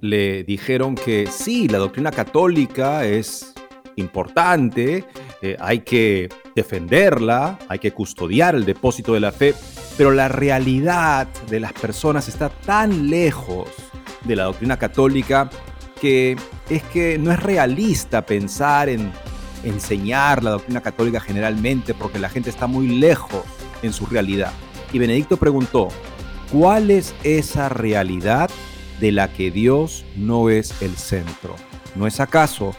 le dijeron que sí, la doctrina católica es importante, eh, hay que defenderla, hay que custodiar el depósito de la fe, pero la realidad de las personas está tan lejos de la doctrina católica que es que no es realista pensar en enseñar la doctrina católica generalmente porque la gente está muy lejos en su realidad. Y Benedicto preguntó, ¿Cuál es esa realidad de la que Dios no es el centro? ¿No es acaso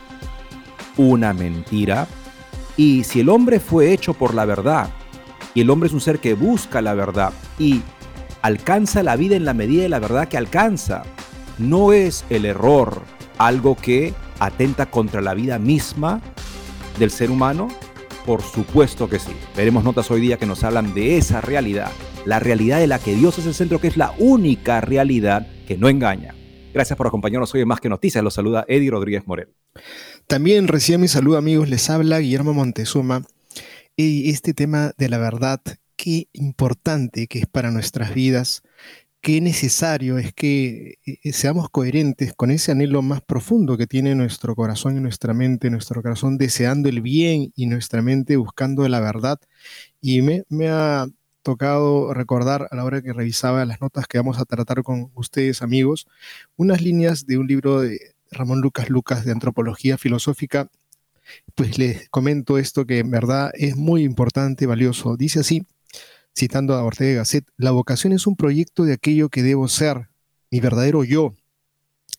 una mentira? Y si el hombre fue hecho por la verdad, y el hombre es un ser que busca la verdad y alcanza la vida en la medida de la verdad que alcanza, ¿no es el error algo que atenta contra la vida misma del ser humano? Por supuesto que sí. Veremos notas hoy día que nos hablan de esa realidad la realidad de la que Dios es el centro, que es la única realidad que no engaña. Gracias por acompañarnos hoy en Más que Noticias. Los saluda Eddie Rodríguez Morel. También recién mi saludo amigos, les habla Guillermo Montezuma. Y este tema de la verdad, qué importante que es para nuestras vidas, qué necesario es que eh, seamos coherentes con ese anhelo más profundo que tiene nuestro corazón y nuestra mente, nuestro corazón deseando el bien y nuestra mente buscando la verdad. Y me, me ha tocado recordar a la hora que revisaba las notas que vamos a tratar con ustedes, amigos, unas líneas de un libro de Ramón Lucas Lucas de Antropología Filosófica. Pues les comento esto que en verdad es muy importante, valioso. Dice así, citando a Ortega Gasset, la vocación es un proyecto de aquello que debo ser, mi verdadero yo.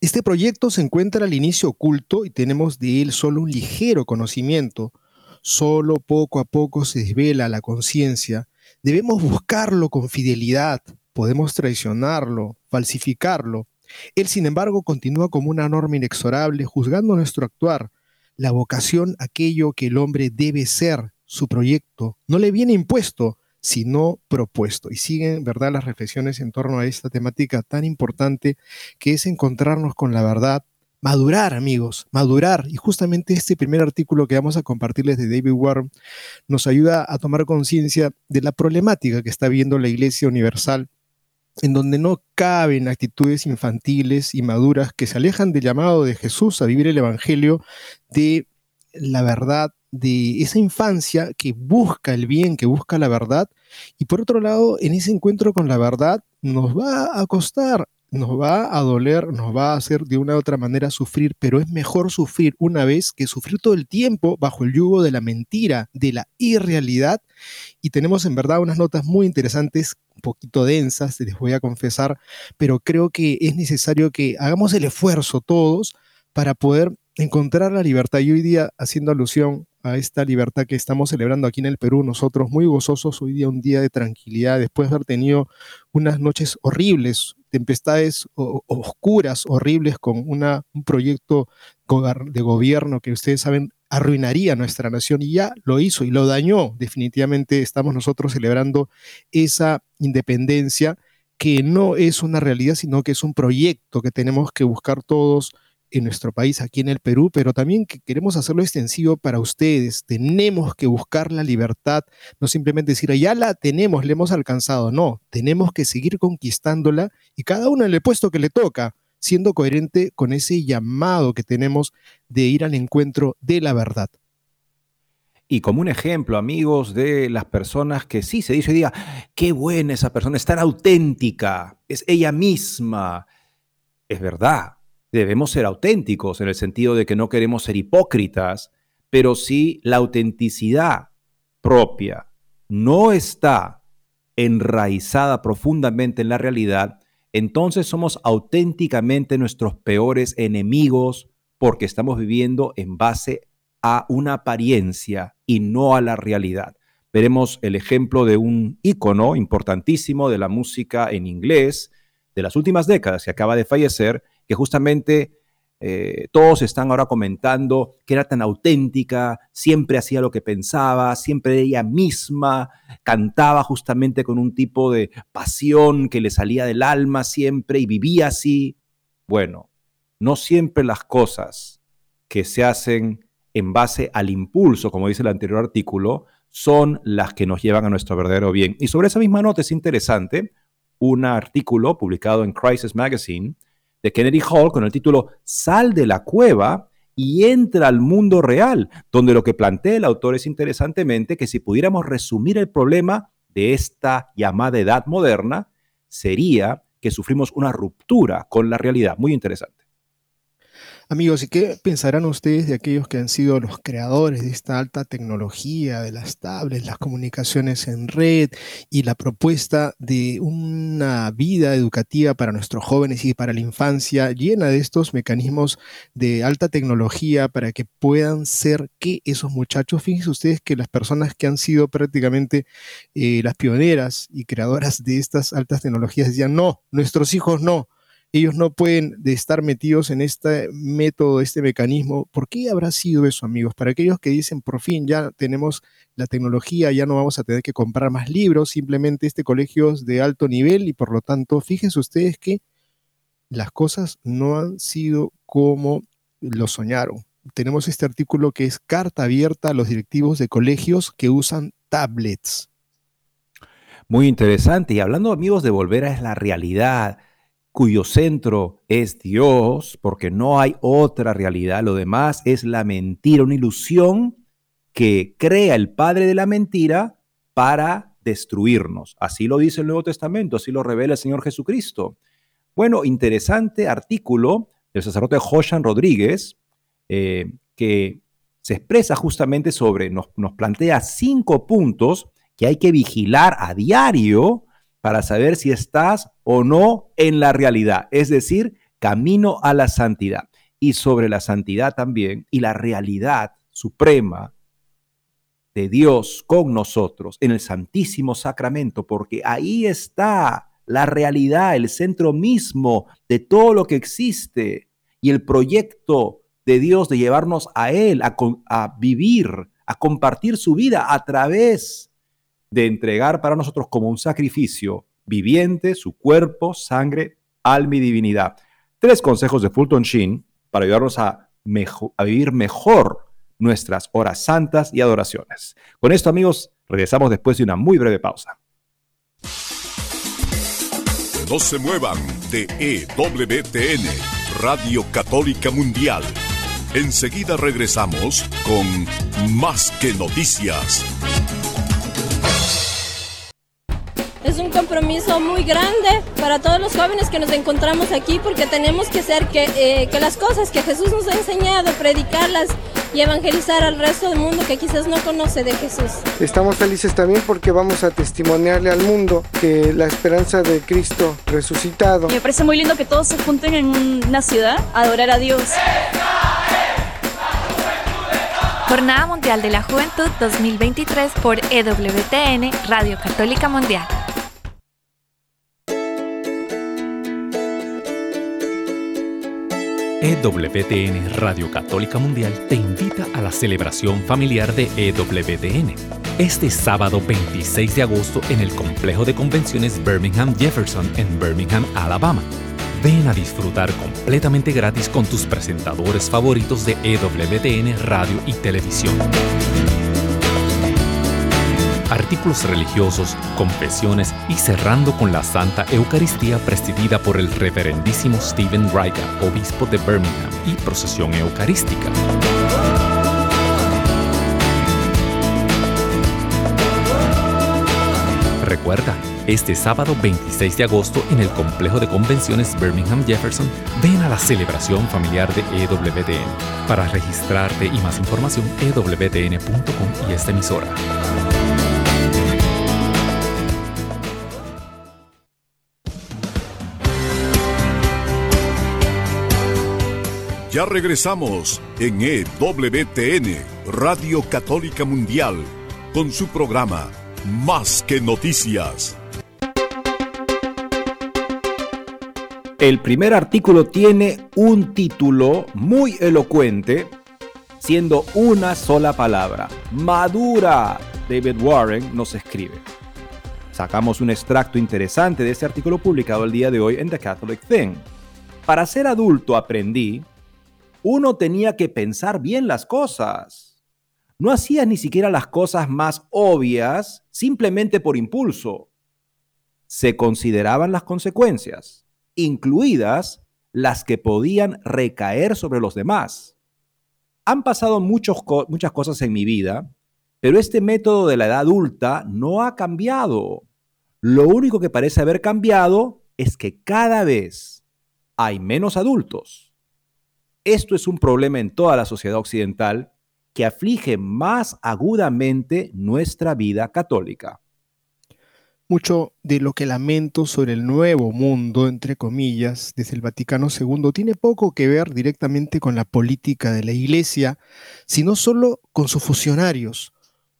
Este proyecto se encuentra al inicio oculto y tenemos de él solo un ligero conocimiento. Solo poco a poco se desvela la conciencia Debemos buscarlo con fidelidad, podemos traicionarlo, falsificarlo. Él, sin embargo, continúa como una norma inexorable, juzgando nuestro actuar. La vocación, aquello que el hombre debe ser, su proyecto, no le viene impuesto, sino propuesto. Y siguen, ¿verdad?, las reflexiones en torno a esta temática tan importante que es encontrarnos con la verdad, madurar, amigos, madurar. Y justamente este primer artículo que vamos a compartirles de David Warren nos ayuda a tomar conciencia de la problemática que está viendo la Iglesia Universal, en donde no caben actitudes infantiles y maduras que se alejan del llamado de Jesús a vivir el Evangelio de la verdad, de esa infancia que busca el bien, que busca la verdad. Y por otro lado, en ese encuentro con la verdad nos va a costar nos va a doler, nos va a hacer de una u otra manera sufrir, pero es mejor sufrir una vez que sufrir todo el tiempo bajo el yugo de la mentira, de la irrealidad. Y tenemos en verdad unas notas muy interesantes, un poquito densas, les voy a confesar, pero creo que es necesario que hagamos el esfuerzo todos para poder encontrar la libertad. Y hoy día, haciendo alusión a esta libertad que estamos celebrando aquí en el Perú, nosotros muy gozosos, hoy día un día de tranquilidad, después de haber tenido unas noches horribles, tempestades oscuras, horribles, con una, un proyecto de gobierno que ustedes saben arruinaría nuestra nación y ya lo hizo y lo dañó. Definitivamente estamos nosotros celebrando esa independencia que no es una realidad, sino que es un proyecto que tenemos que buscar todos en nuestro país, aquí en el Perú, pero también que queremos hacerlo extensivo para ustedes. Tenemos que buscar la libertad, no simplemente decir, ya la tenemos, la hemos alcanzado, no, tenemos que seguir conquistándola y cada uno en el puesto que le toca, siendo coherente con ese llamado que tenemos de ir al encuentro de la verdad. Y como un ejemplo, amigos, de las personas que sí se dice hoy día, qué buena esa persona, es tan auténtica, es ella misma. Es verdad, debemos ser auténticos en el sentido de que no queremos ser hipócritas, pero si la autenticidad propia no está enraizada profundamente en la realidad, entonces somos auténticamente nuestros peores enemigos porque estamos viviendo en base a una apariencia y no a la realidad. Veremos el ejemplo de un ícono importantísimo de la música en inglés de las últimas décadas que acaba de fallecer, que justamente eh, todos están ahora comentando que era tan auténtica, siempre hacía lo que pensaba, siempre ella misma cantaba justamente con un tipo de pasión que le salía del alma siempre y vivía así. Bueno, no siempre las cosas que se hacen en base al impulso, como dice el anterior artículo, son las que nos llevan a nuestro verdadero bien. Y sobre esa misma nota es interesante un artículo publicado en Crisis Magazine de Kennedy Hall con el título Sal de la cueva y entra al mundo real, donde lo que plantea el autor es interesantemente que si pudiéramos resumir el problema de esta llamada edad moderna, sería que sufrimos una ruptura con la realidad. Muy interesante. Amigos, ¿y qué pensarán ustedes de aquellos que han sido los creadores de esta alta tecnología, de las tablets, las comunicaciones en red y la propuesta de una vida educativa para nuestros jóvenes y para la infancia llena de estos mecanismos de alta tecnología para que puedan ser que esos muchachos, fíjense ustedes que las personas que han sido prácticamente eh, las pioneras y creadoras de estas altas tecnologías decían, no, nuestros hijos no ellos no pueden estar metidos en este método, este mecanismo. ¿Por qué habrá sido eso, amigos? Para aquellos que dicen, por fin ya tenemos la tecnología, ya no vamos a tener que comprar más libros, simplemente este colegio es de alto nivel y por lo tanto, fíjense ustedes que las cosas no han sido como lo soñaron. Tenemos este artículo que es carta abierta a los directivos de colegios que usan tablets. Muy interesante. Y hablando, amigos, de volver a la realidad, cuyo centro es Dios, porque no hay otra realidad, lo demás es la mentira, una ilusión que crea el padre de la mentira para destruirnos. Así lo dice el Nuevo Testamento, así lo revela el Señor Jesucristo. Bueno, interesante artículo del sacerdote Joshan Rodríguez, eh, que se expresa justamente sobre, nos, nos plantea cinco puntos que hay que vigilar a diario para saber si estás o no en la realidad, es decir, camino a la santidad. Y sobre la santidad también y la realidad suprema de Dios con nosotros en el Santísimo Sacramento, porque ahí está la realidad, el centro mismo de todo lo que existe y el proyecto de Dios de llevarnos a Él, a, vivir, a compartir su vida a través de entregar para nosotros como un sacrificio viviente su cuerpo, sangre, alma y divinidad. Tres consejos de Fulton Sheen para ayudarnos a, vivir mejor nuestras horas santas y adoraciones. Con esto, amigos, regresamos después de una muy breve pausa. No se muevan de EWTN, Radio Católica Mundial. Enseguida regresamos con Más que Noticias. Es un compromiso muy grande para todos los jóvenes que nos encontramos aquí porque tenemos que hacer que, eh, que las cosas que Jesús nos ha enseñado, predicarlas y evangelizar al resto del mundo que quizás no conoce de Jesús. Estamos felices también porque vamos a testimoniarle al mundo que la esperanza de Cristo resucitado. Me parece muy lindo que todos se junten en una ciudad a adorar a Dios. Jornada Mundial de la Juventud 2023 por EWTN, Radio Católica Mundial. EWTN Radio Católica Mundial te invita a la celebración familiar de EWTN. Este sábado 26 de agosto en el complejo de convenciones Birmingham Jefferson en Birmingham, Alabama. Ven a disfrutar completamente gratis con tus presentadores favoritos de EWTN Radio y Televisión artículos religiosos, confesiones y cerrando con la Santa Eucaristía presidida por el reverendísimo Stephen Riga, obispo de Birmingham, y procesión eucarística. Recuerda, Este sábado 26 de agosto en el complejo de convenciones Birmingham Jefferson, ven a la celebración familiar de EWTN. Para registrarte y más información, ewtn.com y esta emisora. Ya regresamos en EWTN, Radio Católica Mundial, con su programa Más que Noticias. El primer artículo tiene un título muy elocuente, siendo una sola palabra. Madura. David Warren nos escribe. Sacamos un extracto interesante de ese artículo publicado el día de hoy en The Catholic Thing. Para ser adulto aprendí uno tenía que pensar bien las cosas. No hacías ni siquiera las cosas más obvias simplemente por impulso. Se consideraban las consecuencias, incluidas las que podían recaer sobre los demás. Han pasado muchas cosas en mi vida, pero este método de la edad adulta no ha cambiado. Lo único que parece haber cambiado es que cada vez hay menos adultos esto es un problema en toda la sociedad occidental que aflige más agudamente nuestra vida católica. Mucho de lo que lamento sobre el nuevo mundo, entre comillas, desde el Vaticano II, tiene poco que ver directamente con la política de la Iglesia, sino solo con sus funcionarios.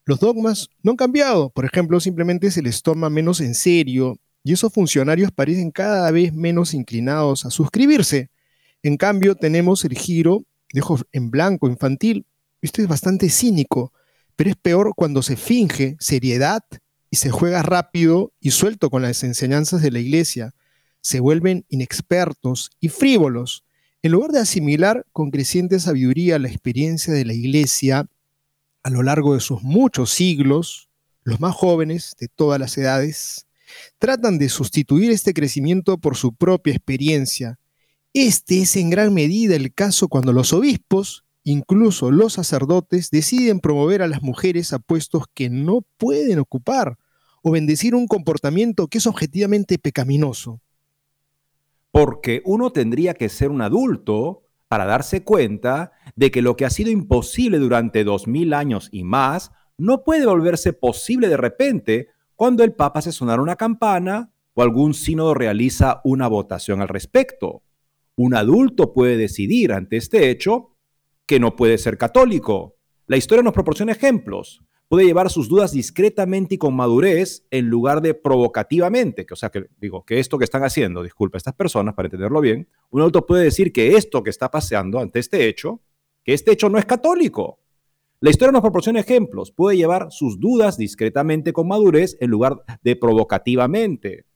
Los dogmas no han cambiado, por ejemplo, simplemente se les toma menos en serio y esos funcionarios parecen cada vez menos inclinados a suscribirse. En cambio, tenemos el giro de en blanco infantil. Esto es bastante cínico, pero es peor cuando se finge seriedad y se juega rápido y suelto con las enseñanzas de la iglesia. Se vuelven inexpertos y frívolos. En lugar de asimilar con creciente sabiduría la experiencia de la iglesia a lo largo de sus muchos siglos, los más jóvenes de todas las edades tratan de sustituir este crecimiento por su propia experiencia, este es en gran medida el caso cuando los obispos, incluso los sacerdotes, deciden promover a las mujeres a puestos que no pueden ocupar o bendecir un comportamiento que es objetivamente pecaminoso. Porque uno tendría que ser un adulto para darse cuenta de que lo que ha sido imposible durante dos mil años y más no puede volverse posible de repente cuando el Papa hace sonar una campana o algún sínodo realiza una votación al respecto. Un adulto puede decidir ante este hecho que no puede ser católico. La historia nos proporciona ejemplos. Puede llevar sus dudas discretamente y con madurez en lugar de provocativamente. Que, o sea, que digo, que esto que están haciendo, disculpa, estas personas, para entenderlo bien, un adulto puede decir que esto que está paseando ante este hecho, que este hecho no es católico. La historia nos proporciona ejemplos. Puede llevar sus dudas discretamente con madurez en lugar de provocativamente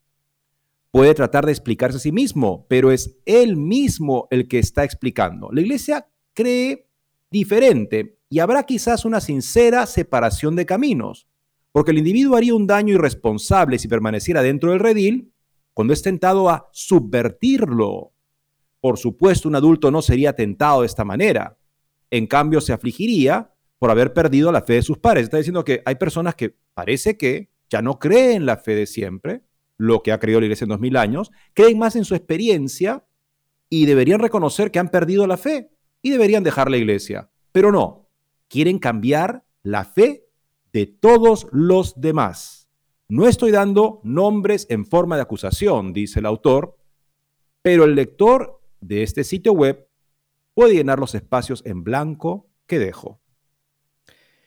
puede tratar de explicarse a sí mismo, pero es él mismo el que está explicando. La iglesia cree diferente y habrá quizás una sincera separación de caminos, porque el individuo haría un daño irresponsable si permaneciera dentro del redil cuando es tentado a subvertirlo. Por supuesto, un adulto no sería tentado de esta manera. En cambio, se afligiría por haber perdido la fe de sus padres. Está diciendo que hay personas que parece que ya no creen la fe de siempre, lo que ha creído la iglesia en dos mil años, creen más en su experiencia y deberían reconocer que han perdido la fe y deberían dejar la iglesia. Pero no, quieren cambiar la fe de todos los demás. No estoy dando nombres en forma de acusación, dice el autor, pero el lector de este sitio web puede llenar los espacios en blanco que dejo.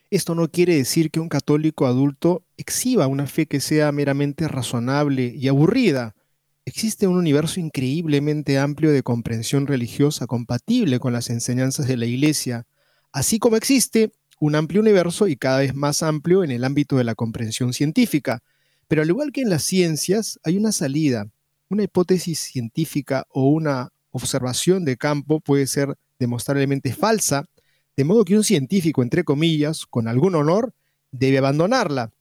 Esto no quiere decir que un católico adulto exhiba una fe que sea meramente razonable y aburrida. Existe un universo increíblemente amplio de comprensión religiosa compatible con las enseñanzas de la Iglesia, así como existe un amplio universo y cada vez más amplio en el ámbito de la comprensión científica. Pero al igual que en las ciencias, hay una salida. Una hipótesis científica o una observación de campo puede ser demostrablemente falsa de modo que un científico, entre comillas, con algún honor, debe abandonarla.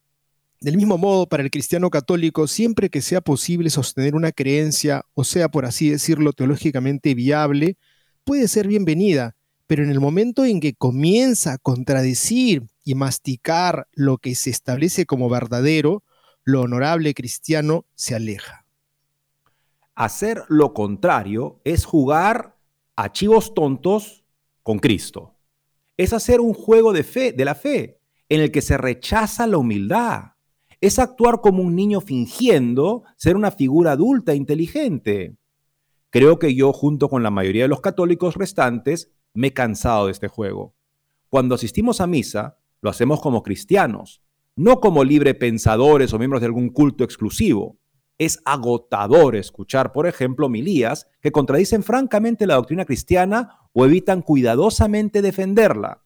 Del mismo modo, para el cristiano católico, siempre que sea posible sostener una creencia, o sea, por así decirlo, teológicamente viable, puede ser bienvenida, pero en el momento en que comienza a contradecir y masticar lo que se establece como verdadero, lo honorable cristiano se aleja. Hacer lo contrario es jugar a chivos tontos con Cristo. Es hacer un juego de fe, de la fe, en el que se rechaza la humildad. Es actuar como un niño fingiendo ser una figura adulta e inteligente. Creo que yo, junto con la mayoría de los católicos restantes, me he cansado de este juego. Cuando asistimos a misa, lo hacemos como cristianos, no como libre pensadores o miembros de algún culto exclusivo. Es agotador escuchar, por ejemplo, milías que contradicen francamente la doctrina cristiana o evitan cuidadosamente defenderla.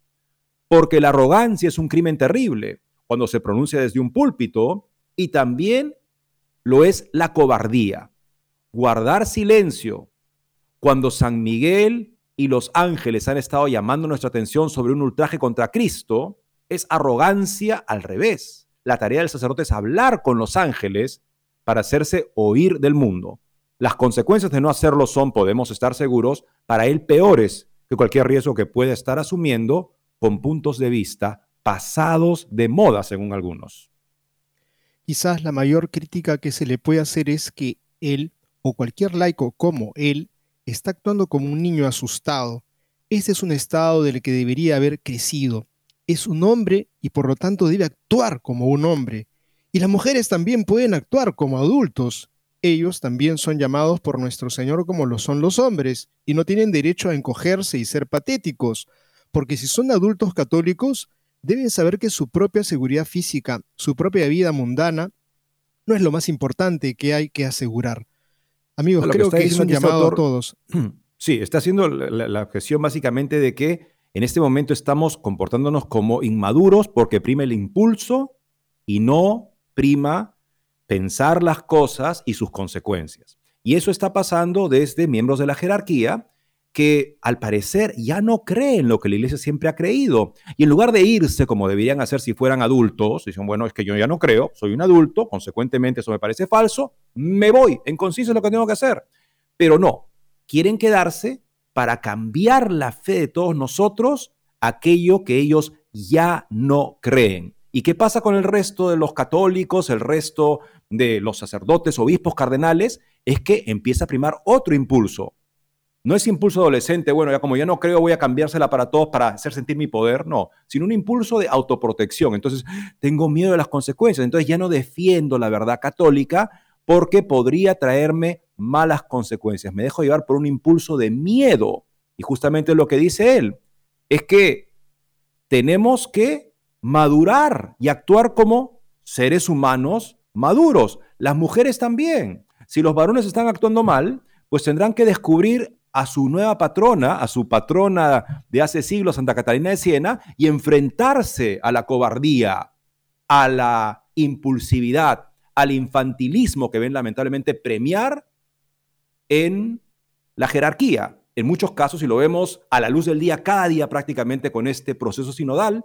Porque la arrogancia es un crimen terrible cuando se pronuncia desde un púlpito y también lo es la cobardía. Guardar silencio cuando San Miguel y los ángeles han estado llamando nuestra atención sobre un ultraje contra Cristo es arrogancia al revés. La tarea del sacerdote es hablar con los ángeles para hacerse oír del mundo. Las consecuencias de no hacerlo son, podemos estar seguros, para él peores que cualquier riesgo que pueda estar asumiendo con puntos de vista pasados de moda, según algunos. Quizás la mayor crítica que se le puede hacer es que él, o cualquier laico como él, está actuando como un niño asustado. Ese es un estado del que debería haber crecido es un hombre y por lo tanto debe actuar como un hombre. Y las mujeres también pueden actuar como adultos. Ellos también son llamados por nuestro Señor como lo son los hombres, y no tienen derecho a encogerse y ser patéticos, porque si son adultos católicos, deben saber que su propia seguridad física, su propia vida mundana, no es lo más importante que hay que asegurar. Amigos, creo que, es un llamado a todos. Sí, está haciendo la, la objeción básicamente de que en este momento estamos comportándonos como inmaduros porque prima el impulso y no prima pensar las cosas y sus consecuencias. Y eso está pasando desde miembros de la jerarquía que al parecer ya no creen lo que la iglesia siempre ha creído. Y en lugar de irse como deberían hacer si fueran adultos, dicen, bueno, es que yo ya no creo, soy un adulto, consecuentemente eso me parece falso, me voy, en conciso es lo que tengo que hacer. Pero no, quieren quedarse para cambiar la fe de todos nosotros aquello que ellos ya no creen. ¿Y qué pasa con el resto de los católicos, el resto de los sacerdotes, obispos, cardenales? Es que empieza a primar otro impulso. No es impulso adolescente, bueno, ya como ya no creo, voy a cambiársela para todos para hacer sentir mi poder, no, sino un impulso de autoprotección. Entonces, tengo miedo de las consecuencias, entonces ya no defiendo la verdad católica porque podría traerme malas consecuencias. Me dejo llevar por un impulso de miedo. Y justamente lo que dice él es que tenemos que madurar y actuar como seres humanos maduros. Las mujeres también. Si los varones están actuando mal, pues tendrán que descubrir a su nueva patrona, a su patrona de hace siglos, Santa Catalina de Siena, y enfrentarse a la cobardía, a la impulsividad, al infantilismo que ven lamentablemente premiar en la jerarquía. En muchos casos, y lo vemos a la luz del día, cada día prácticamente con este proceso sinodal,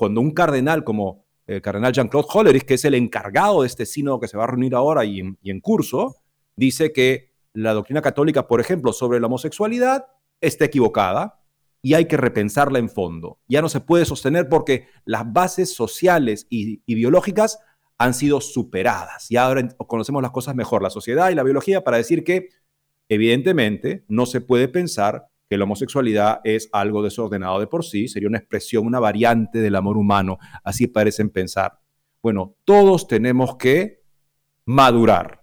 cuando un cardenal como el cardenal Jean-Claude Hollerich, que es el encargado de este sínodo que se va a reunir ahora y en, curso, dice que la doctrina católica, por ejemplo, sobre la homosexualidad está equivocada y hay que repensarla en fondo. Ya no se puede sostener porque las bases sociales y, y biológicas han sido superadas. Y ahora conocemos las cosas mejor, la sociedad y la biología, para decir que Evidentemente, no se puede pensar que la homosexualidad es algo desordenado de por sí, sería una expresión, una variante del amor humano, así parecen pensar. Bueno, todos tenemos que madurar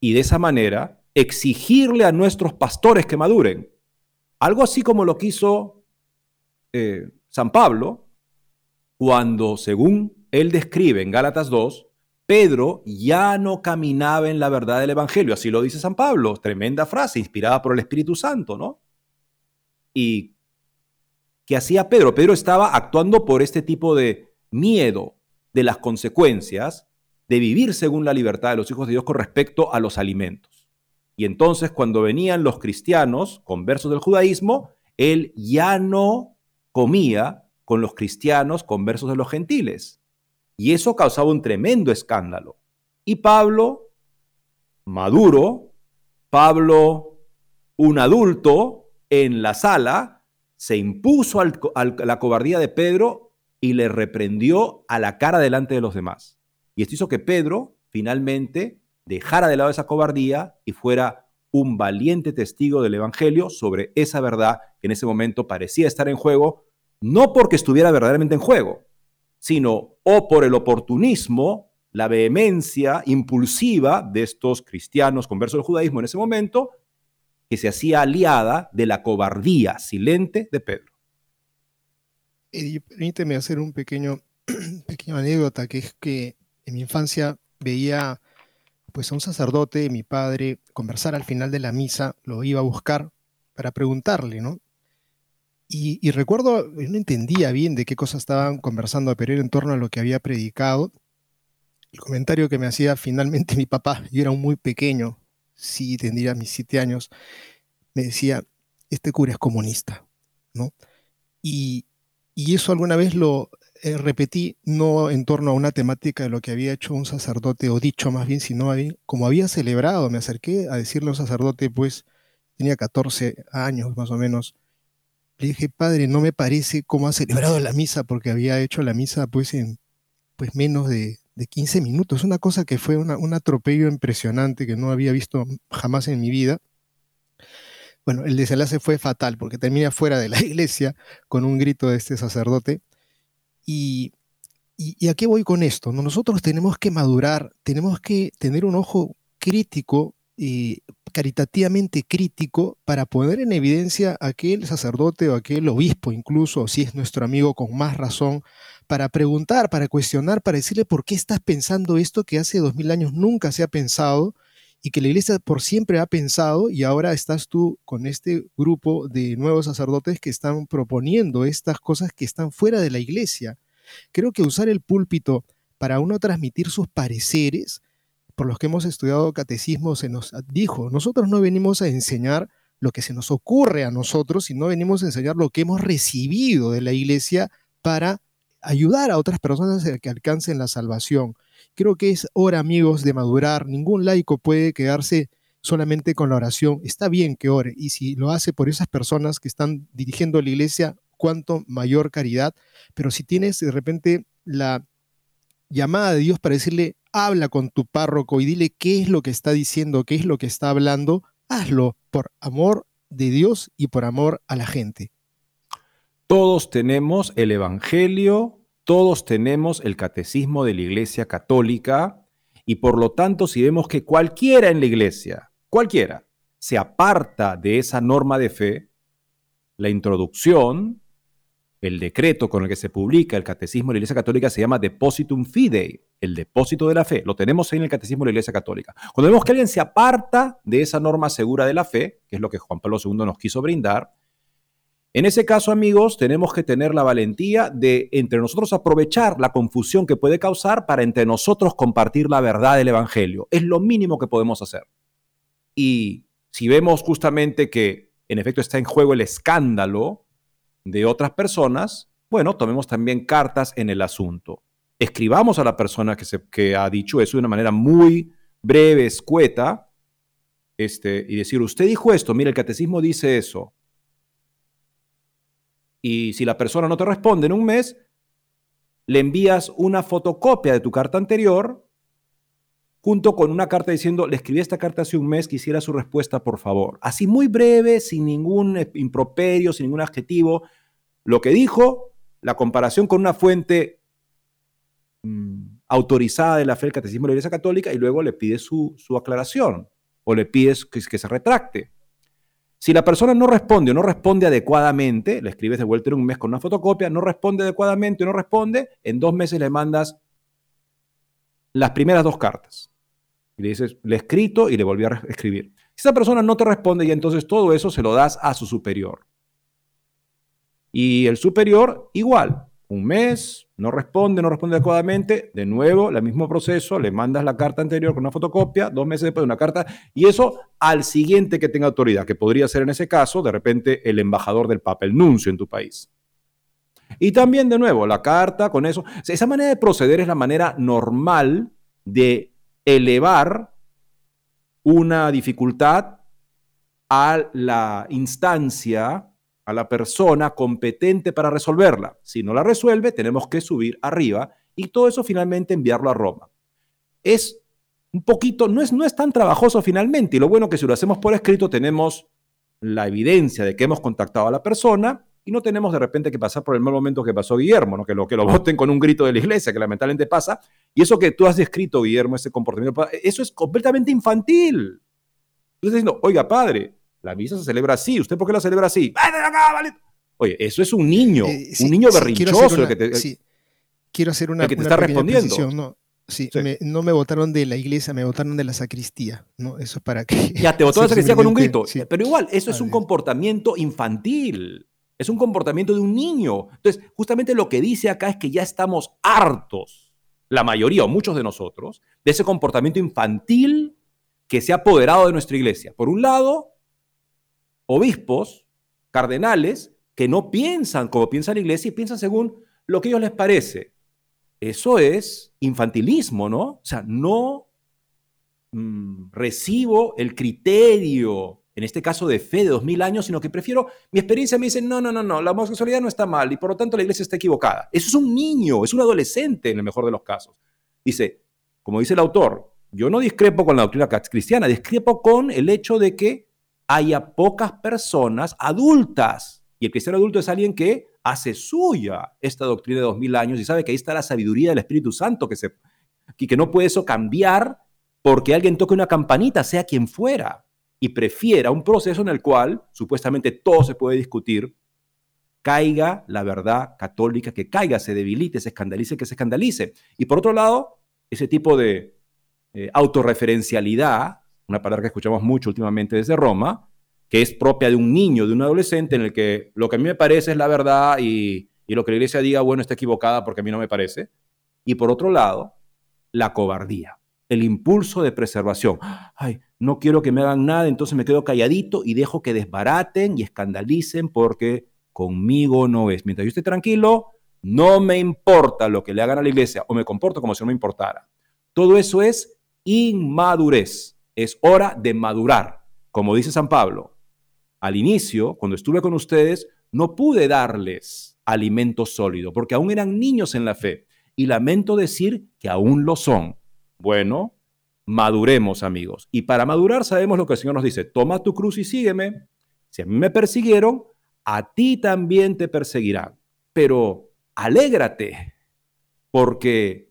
y de esa manera exigirle a nuestros pastores que maduren. Algo así como lo quiso eh, San Pablo cuando, según él describe en Gálatas 2, Pedro ya no caminaba en la verdad del Evangelio, así lo dice San Pablo, tremenda frase, inspirada por el Espíritu Santo, ¿no? ¿Y qué hacía Pedro? Pedro estaba actuando por este tipo de miedo de las consecuencias de vivir según la libertad de los hijos de Dios con respecto a los alimentos. Y entonces cuando venían los cristianos, conversos del judaísmo, él ya no comía con los cristianos conversos de los gentiles y eso causaba un tremendo escándalo. Y Pablo, maduro, Pablo, un adulto, en la sala, se impuso la cobardía de Pedro y le reprendió a la cara delante de los demás. Y esto hizo que Pedro finalmente dejara de lado esa cobardía y fuera un valiente testigo del Evangelio sobre esa verdad que en ese momento parecía estar en juego, no porque estuviera verdaderamente en juego, sino o por el oportunismo, la vehemencia impulsiva de estos cristianos conversos del judaísmo en ese momento, que se hacía aliada de la cobardía silente de Pedro. permíteme hacer un pequeño, pequeño anécdota, que es que en mi infancia veía pues a un sacerdote, mi padre, conversar al final de la misa, lo iba a buscar para preguntarle, ¿no? Y, recuerdo, no entendía bien de qué cosas estaban conversando, pero era en torno a lo que había predicado. El comentario que me hacía finalmente mi papá, yo era muy pequeño, sí tendría mis siete años, me decía, este cura es comunista, ¿no? Y, y eso alguna vez lo, eh, repetí no en torno a una temática de lo que había hecho un sacerdote, o dicho más bien, sino como había celebrado, me acerqué a decirle a un sacerdote, pues tenía 14 años más o menos. Le dije, padre, no me parece cómo ha celebrado la misa, porque había hecho la misa pues en pues menos de, 15 minutos. Una cosa que fue un atropello impresionante que no había visto jamás en mi vida. Bueno, el desenlace fue fatal porque terminé fuera de la iglesia con un grito de este sacerdote y, y, a qué voy con esto? Nosotros tenemos que madurar, tenemos que tener un ojo crítico, y eh, caritativamente crítico, para poner en evidencia a aquel sacerdote o aquel obispo, incluso si es nuestro amigo con más razón, para preguntar, para cuestionar, para decirle por qué estás pensando esto que hace dos mil años nunca se ha pensado y que la iglesia por siempre ha pensado y ahora estás tú con este grupo de nuevos sacerdotes que están proponiendo estas cosas que están fuera de la iglesia. Creo que usar el púlpito para uno transmitir sus pareceres, por los que hemos estudiado catecismo, se nos dijo, nosotros no venimos a enseñar lo que se nos ocurre a nosotros, sino venimos a enseñar lo que hemos recibido de la iglesia para ayudar a otras personas a que alcancen la salvación. Creo que es hora, amigos, de madurar. Ningún laico puede quedarse solamente con la oración. Está bien que ore y si lo hace por esas personas que están dirigiendo la iglesia, cuanto mayor caridad. Pero si tienes de repente la llamada de Dios para decirle, habla con tu párroco y dile qué es lo que está diciendo, qué es lo que está hablando, hazlo por amor de Dios y por amor a la gente. Todos tenemos el Evangelio todos tenemos el catecismo de la Iglesia Católica y por lo tanto si vemos que cualquiera en la Iglesia, cualquiera, se aparta de esa norma de fe, la introducción, el decreto con el que se publica el catecismo de la Iglesia Católica se llama Depositum Fidei, el depósito de la fe. Lo tenemos en el catecismo de la Iglesia Católica. Cuando vemos que alguien se aparta de esa norma segura de la fe, que es lo que Juan Pablo II nos quiso brindar, en ese caso, amigos, tenemos que tener la valentía de entre nosotros aprovechar la confusión que puede causar para entre nosotros compartir la verdad del Evangelio. Es lo mínimo que podemos hacer. Y si vemos justamente que en efecto está en juego el escándalo de otras personas, bueno, tomemos también cartas en el asunto. Escribamos a la persona que, se, ha dicho eso de una manera muy breve, escueta, este, y decir, usted dijo esto, mire, el catecismo dice eso y si la persona no te responde en un mes, le envías una fotocopia de tu carta anterior junto con una carta diciendo, le escribí esta carta hace un mes, quisiera su respuesta, por favor. Así muy breve, sin ningún improperio, sin ningún adjetivo. Lo que dijo, la comparación con una fuente mm, autorizada de la fe del Catecismo de la Iglesia Católica y luego le pides su, aclaración o le pides que se retracte. Si la persona no responde o no responde adecuadamente, le escribes de vuelta en un mes con una fotocopia, no responde adecuadamente o no responde, en dos meses le mandas las primeras dos cartas. Y le dices, le he escrito y le volví a escribir. Si esa persona no te responde y entonces todo eso se lo das a su superior. Y el superior igual, un mes, no responde, no responde adecuadamente, de nuevo, el mismo proceso, le mandas la carta anterior con una fotocopia, dos meses después de una carta, y eso al siguiente que tenga autoridad, que podría ser en ese caso, de repente, el embajador del Papa, el nuncio en tu país. Y también, de nuevo, la carta con eso. Esa manera de proceder es la manera normal de elevar una dificultad a la instancia a la persona competente para resolverla. Si no la resuelve, tenemos que subir arriba y todo eso finalmente enviarlo a Roma. es un poquito, no es, no es tan trabajoso finalmente. Y lo bueno que si lo hacemos por escrito tenemos la evidencia de que hemos contactado a la persona y no tenemos de repente que pasar por el mal momento que pasó Guillermo, ¿no? que, lo, que lo voten con un grito de la iglesia, que lamentablemente pasa. Y eso que tú has descrito, Guillermo, ese comportamiento, eso es completamente infantil. Tú estás diciendo, oiga, padre, la misa se celebra así, ¿usted por qué la celebra así? Oye, eso es un niño, eh, un niño berrinchoso. que te, sí. Quiero hacer una, que te está respondiendo. No, Sí, no me votaron de la iglesia, me votaron de la sacristía, ¿no? Eso es para que... Ya, te votó la sacristía con un grito. Pero igual, eso es un comportamiento infantil. Es un comportamiento de un niño. Entonces, justamente lo que dice acá es que ya estamos hartos, la mayoría o muchos de nosotros, de ese comportamiento infantil que se ha apoderado de nuestra iglesia. Por un lado, obispos, cardenales, que no piensan como piensa la iglesia y piensan según lo que a ellos les parece. Eso es infantilismo, ¿no? O sea, no mm, recibo el criterio, en este caso de fe de dos mil años, sino que prefiero, mi experiencia me dice, no, no, no, no, la homosexualidad no está mal y por lo tanto la iglesia está equivocada. Eso es un niño, es un adolescente en el mejor de los casos. Dice, como dice el autor, yo no discrepo con la doctrina cristiana, discrepo con el hecho de que haya pocas personas adultas. Y el cristiano adulto es alguien que hace suya esta doctrina de dos mil años y sabe que ahí está la sabiduría del Espíritu Santo, que, se, que no puede eso cambiar porque alguien toque una campanita, sea quien fuera, y prefiera un proceso en el cual supuestamente todo se puede discutir, caiga la verdad católica, que caiga, se debilite, se escandalice, que se escandalice. Y por otro lado, ese tipo de eh, autorreferencialidad, una palabra que escuchamos mucho últimamente desde Roma, que es propia de un niño, de un adolescente, en el que lo que a mí me parece es la verdad y, lo que la iglesia diga, bueno, está equivocada porque a mí no me parece. Y por otro lado, la cobardía, el impulso de preservación. Ay, no quiero que me hagan nada, entonces me quedo calladito y dejo que desbaraten y escandalicen porque conmigo no es. Mientras yo esté tranquilo, no me importa lo que le hagan a la iglesia o me comporto como si no me importara. Todo eso es inmadurez. Es hora de madurar. Como dice San Pablo, al inicio, cuando estuve con ustedes, no pude darles alimento sólido, porque aún eran niños en la fe. Y lamento decir que aún lo son. Bueno, maduremos, amigos. Y para madurar sabemos lo que el Señor nos dice, toma tu cruz y sígueme. Si a mí me persiguieron, a ti también te perseguirán. Pero alégrate, porque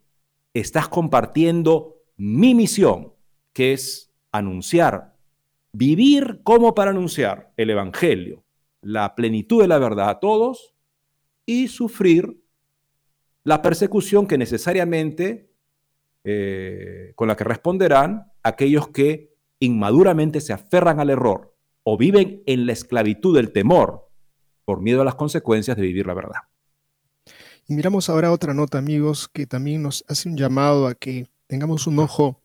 estás compartiendo mi misión, que es anunciar vivir como para anunciar el Evangelio, la plenitud de la verdad a todos y sufrir la persecución que necesariamente eh, con la que responderán aquellos que inmaduramente se aferran al error o viven en la esclavitud del temor por miedo a las consecuencias de vivir la verdad. Y miramos ahora otra nota, amigos, que también nos hace un llamado a que tengamos un ojo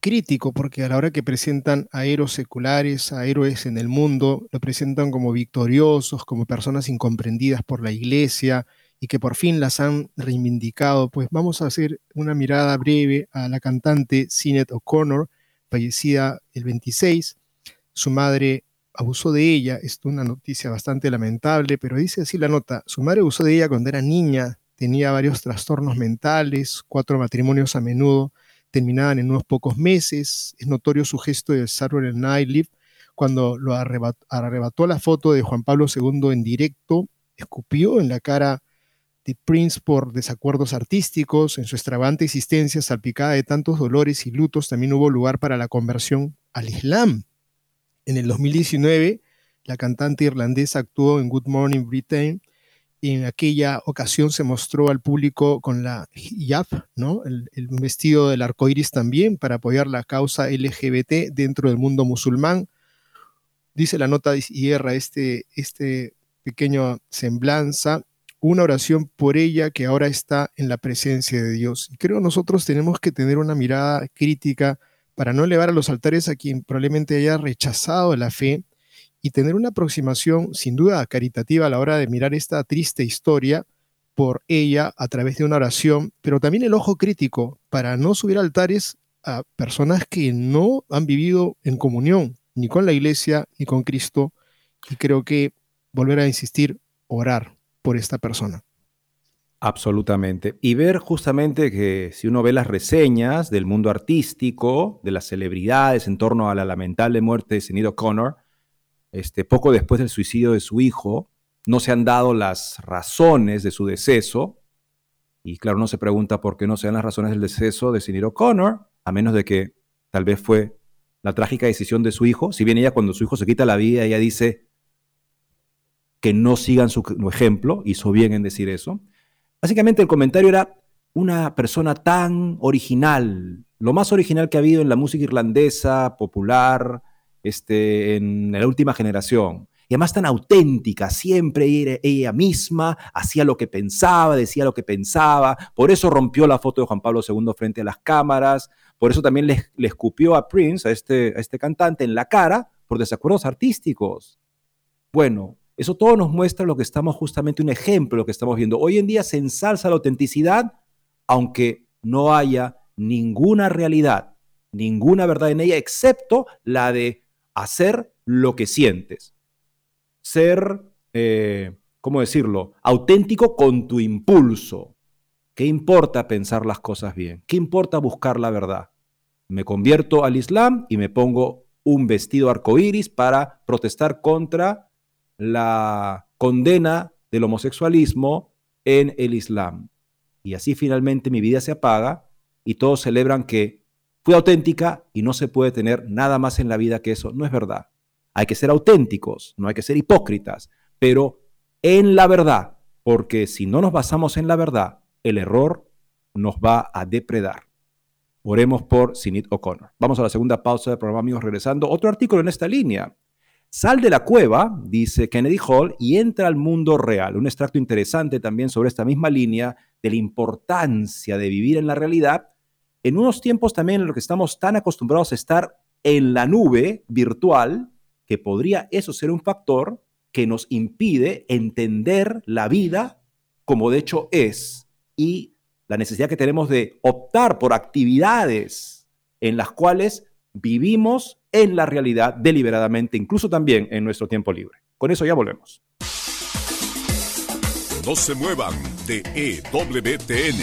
crítico, porque a la hora que presentan a héroes seculares, a héroes en el mundo, lo presentan como victoriosos, como personas incomprendidas por la iglesia y que por fin las han reivindicado, pues vamos a hacer una mirada breve a la cantante Sinead O'Connor, fallecida el 26. Su madre abusó de ella, es una noticia bastante lamentable, pero dice así la nota, su madre abusó de ella cuando era niña, tenía varios trastornos mentales, cuatro matrimonios a menudo, terminaban en unos pocos meses. Es notorio su gesto de Saturday Night Live cuando lo arrebató, la foto de Juan Pablo II en directo, escupió en la cara de Prince por desacuerdos artísticos, en su extravagante existencia salpicada de tantos dolores y lutos, también hubo lugar para la conversión al Islam. En el 2019, la cantante irlandesa actuó en Good Morning Britain en aquella ocasión se mostró al público con la hijab, el, vestido del arco iris también, para apoyar la causa LGBT dentro del mundo musulmán. Dice la nota y este, este pequeño semblanza, una oración por ella que ahora está en la presencia de Dios. Y creo nosotros tenemos que tener una mirada crítica para no elevar a los altares a quien probablemente haya rechazado la fe, y tener una aproximación sin duda caritativa a la hora de mirar esta triste historia por ella a través de una oración, pero también el ojo crítico para no subir altares a personas que no han vivido en comunión ni con la iglesia ni con Cristo y creo que volver a insistir, orar por esta persona. Absolutamente. Y ver justamente que si uno ve las reseñas del mundo artístico, de las celebridades en torno a la lamentable muerte de Sinead O'Connor, este, poco después del suicidio de su hijo, no se han dado las razones de su deceso. Y claro, uno se pregunta por qué no se dan las razones del deceso de Sinead O'Connor, a menos de que tal vez fue la trágica decisión de su hijo. Si bien ella cuando su hijo se quita la vida, ella dice que no sigan su ejemplo, hizo bien en decir eso. Básicamente el comentario era una persona tan original, lo más original que ha habido en la música irlandesa, popular, este, en la última generación. Y además tan auténtica, siempre era ella misma, hacía lo que pensaba, decía lo que pensaba. Por eso rompió la foto de Juan Pablo II frente a las cámaras. Por eso también le, escupió a Prince, a este, a este cantante, en la cara por desacuerdos artísticos. Bueno, eso todo nos muestra lo que estamos justamente, un ejemplo lo que estamos viendo. Hoy en día se ensalza la autenticidad, aunque no haya ninguna realidad, ninguna verdad en ella, excepto la de hacer lo que sientes. Ser, eh, ¿cómo decirlo?, auténtico con tu impulso. ¿Qué importa pensar las cosas bien? ¿Qué importa buscar la verdad? Me convierto al Islam y me pongo un vestido arcoíris para protestar contra la condena del homosexualismo en el Islam. Y así finalmente mi vida se apaga y todos celebran que fui auténtica y no se puede tener nada más en la vida que eso. No es verdad. Hay que ser auténticos, no hay que ser hipócritas, pero en la verdad, porque si no nos basamos en la verdad, el error nos va a depredar. Oremos por Sinit O'Connor. Vamos a la segunda pausa del programa, amigos, regresando. Otro artículo en esta línea. Sal de la cueva, dice Kennedy Hall, y entra al mundo real. Un extracto interesante también sobre esta misma línea de la importancia de vivir en la realidad en unos tiempos también en los que estamos tan acostumbrados a estar en la nube virtual, que podría eso ser un factor que nos impide entender la vida como de hecho es y la necesidad que tenemos de optar por actividades en las cuales vivimos en la realidad deliberadamente, incluso también en nuestro tiempo libre. Con eso ya volvemos. No se muevan de EWTN,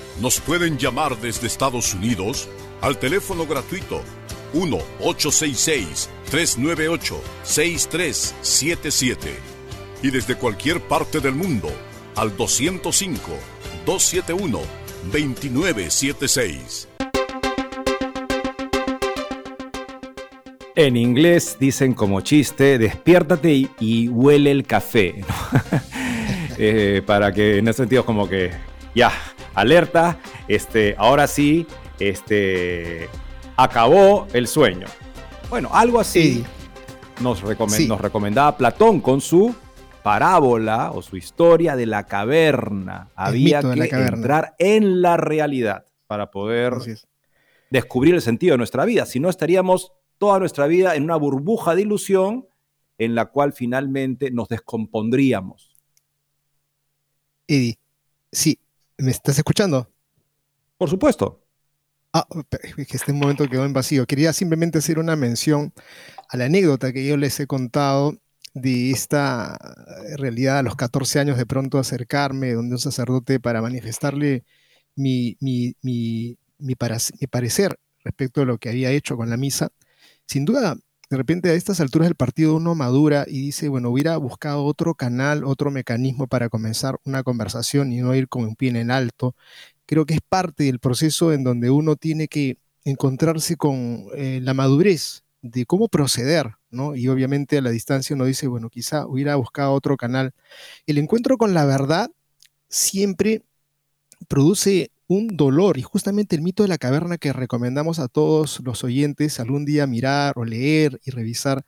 nos pueden llamar desde Estados Unidos al teléfono gratuito 1-866-398-6377 y desde cualquier parte del mundo al 205-271-2976. En inglés dicen como chiste, despiértate y, huele el café. Eh, para que en ese sentido como que ya, alerta, este, ahora sí, este, acabó el sueño. Bueno, algo así nos, nos recomendaba Platón con su parábola o su historia de la caverna. Había que entrar en la realidad para poder descubrir el sentido de nuestra vida. Si no, estaríamos toda nuestra vida en una burbuja de ilusión en la cual finalmente nos descompondríamos. Eddie, sí, ¿me estás escuchando? Por supuesto. Ah, que este momento quedó en vacío. Quería simplemente hacer una mención a la anécdota que yo les he contado de esta realidad a los 14 años de pronto acercarme donde un sacerdote para manifestarle mi, mi, mi, mi, parecer respecto a lo que había hecho con la misa. Sin duda, de repente a estas alturas del partido uno madura y dice, bueno, hubiera buscado otro canal, otro mecanismo para comenzar una conversación y no ir con un pie en alto. Creo que es parte del proceso en donde uno tiene que encontrarse con eh, la madurez de cómo proceder, ¿no? Y obviamente a la distancia uno dice, bueno, quizá hubiera buscado otro canal. El encuentro con la verdad siempre produce un dolor y justamente el mito de la caverna que recomendamos a todos los oyentes algún día mirar o leer y revisar,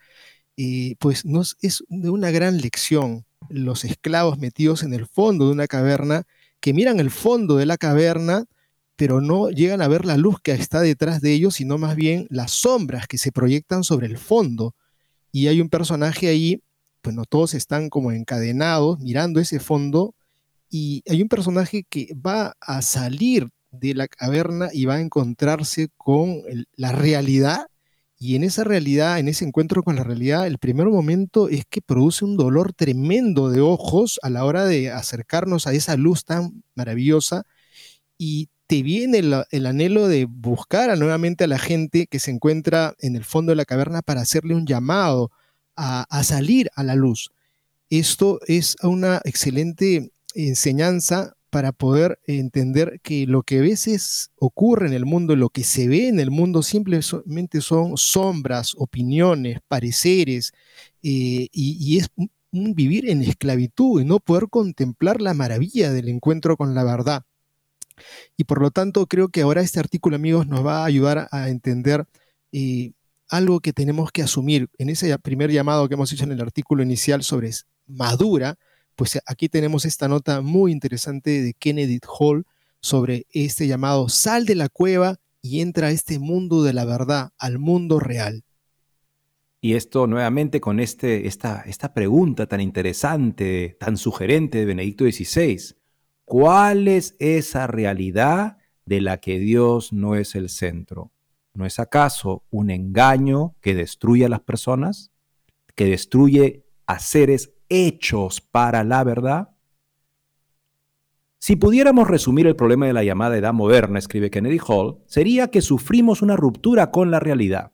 eh, pues nos, es de una gran lección. Los esclavos metidos en el fondo de una caverna, que miran el fondo de la caverna, pero no llegan a ver la luz que está detrás de ellos, sino más bien las sombras que se proyectan sobre el fondo. Y hay un personaje ahí, pues no todos están como encadenados mirando ese fondo, y hay un personaje que va a salir de la caverna y va a encontrarse con la realidad. Y en esa realidad, en ese encuentro con la realidad, el primer momento es que produce un dolor tremendo de ojos a la hora de acercarnos a esa luz tan maravillosa. Y te viene el, anhelo de buscar nuevamente a la gente que se encuentra en el fondo de la caverna para hacerle un llamado a, a salir a la luz. Esto es una excelente enseñanza para poder entender que lo que a veces ocurre en el mundo, lo que se ve en el mundo, simplemente son sombras, opiniones, pareceres, eh, y, es un vivir en esclavitud y no poder contemplar la maravilla del encuentro con la verdad. Y por lo tanto, creo que ahora este artículo, amigos, nos va a ayudar a entender eh, algo que tenemos que asumir. En ese primer llamado que hemos hecho en el artículo inicial sobre madura, pues aquí tenemos esta nota muy interesante de Kennedy Hall sobre este llamado sal de la cueva y entra a este mundo de la verdad, al mundo real. Y esto nuevamente con este, esta, esta pregunta tan interesante, tan sugerente de Benedicto XVI. ¿Cuál es esa realidad de la que Dios no es el centro? ¿No es acaso un engaño que destruye a las personas? ¿Que destruye a seres hechos para la verdad? Si pudiéramos resumir el problema de la llamada edad moderna, escribe Kennedy Hall, sería que sufrimos una ruptura con la realidad.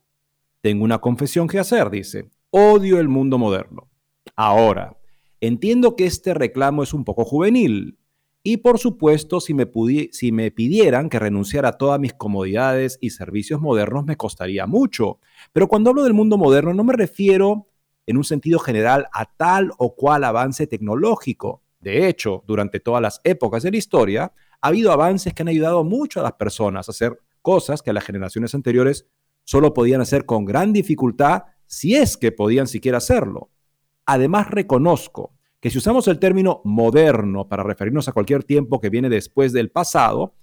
Tengo una confesión que hacer, dice. Odio el mundo moderno. Ahora, entiendo que este reclamo es un poco juvenil. Y por supuesto, si me, si me pidieran que renunciara a todas mis comodidades y servicios modernos, me costaría mucho. Pero cuando hablo del mundo moderno, no me refiero en un sentido general a tal o cual avance tecnológico. De hecho, durante todas las épocas de la historia, ha habido avances que han ayudado mucho a las personas a hacer cosas que las generaciones anteriores solo podían hacer con gran dificultad si es que podían siquiera hacerlo. Además, reconozco que si usamos el término moderno para referirnos a cualquier tiempo que viene después del pasado,